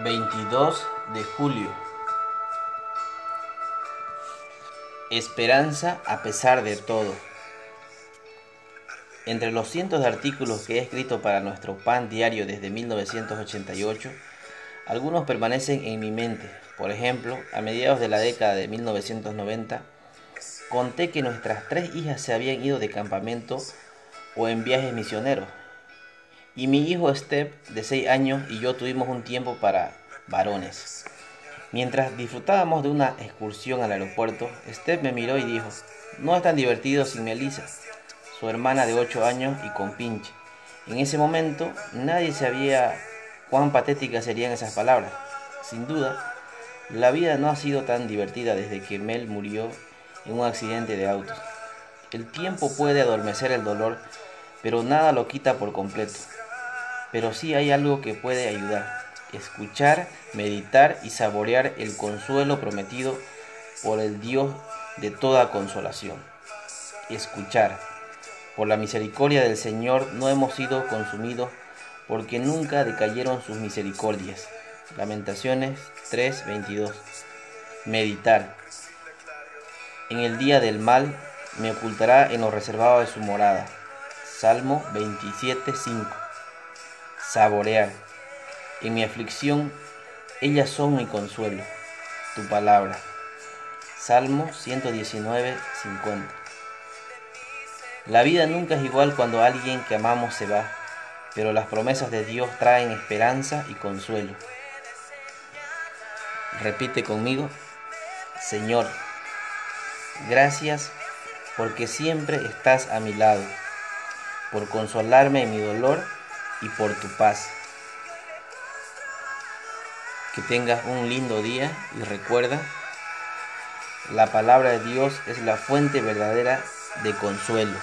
22 de julio. Esperanza a pesar de todo. Entre los cientos de artículos que he escrito para nuestro pan diario desde 1988, algunos permanecen en mi mente. Por ejemplo, a mediados de la década de 1990, conté que nuestras tres hijas se habían ido de campamento o en viajes misioneros y mi hijo Step, de 6 años, y yo tuvimos un tiempo para varones. Mientras disfrutábamos de una excursión al aeropuerto, Step me miró y dijo, no es tan divertido sin Melissa, su hermana de 8 años y con pinche. En ese momento nadie sabía cuán patéticas serían esas palabras. Sin duda, la vida no ha sido tan divertida desde que Mel murió en un accidente de autos. El tiempo puede adormecer el dolor, pero nada lo quita por completo pero sí hay algo que puede ayudar. Escuchar, meditar y saborear el consuelo prometido por el Dios de toda consolación. Escuchar. Por la misericordia del Señor no hemos sido consumidos porque nunca decayeron sus misericordias. Lamentaciones 3:22. Meditar. En el día del mal me ocultará en lo reservado de su morada. Salmo 27:5 saborear. En mi aflicción, ellas son mi consuelo, tu palabra. Salmo 119, 50. La vida nunca es igual cuando alguien que amamos se va, pero las promesas de Dios traen esperanza y consuelo. Repite conmigo, Señor, gracias porque siempre estás a mi lado, por consolarme en mi dolor y por tu paz. Que tengas un lindo día y recuerda, la palabra de Dios es la fuente verdadera de consuelo.